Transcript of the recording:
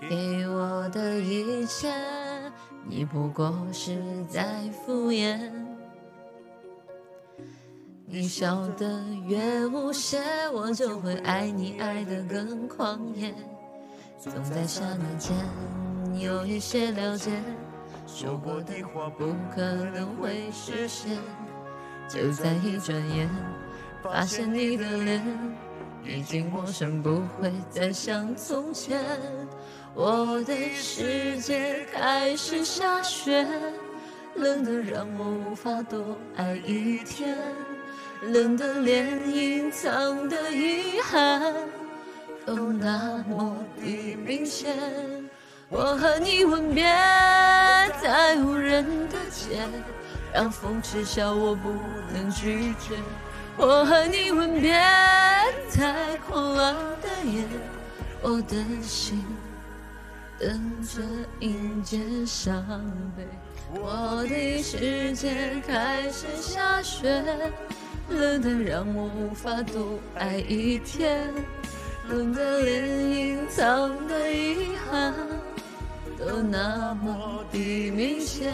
给我的一切，你不过是在敷衍。你笑得越无邪，我就会爱你爱得更狂野。总在刹那间有一些了解，说过的话不可能会实现。就在一转眼，发现你的脸已经陌生，不会再像从前。我的世界开始下雪，冷得让我无法多爱一天，冷得连隐藏的遗憾都那么的明显。我和你吻别在无人的街，让风痴笑我不能拒绝。我和你吻别在狂乱的夜，我的心。等着迎接伤悲，我的世界开始下雪，冷得让我无法多爱一天，冷得连隐藏的遗憾都那么的明显。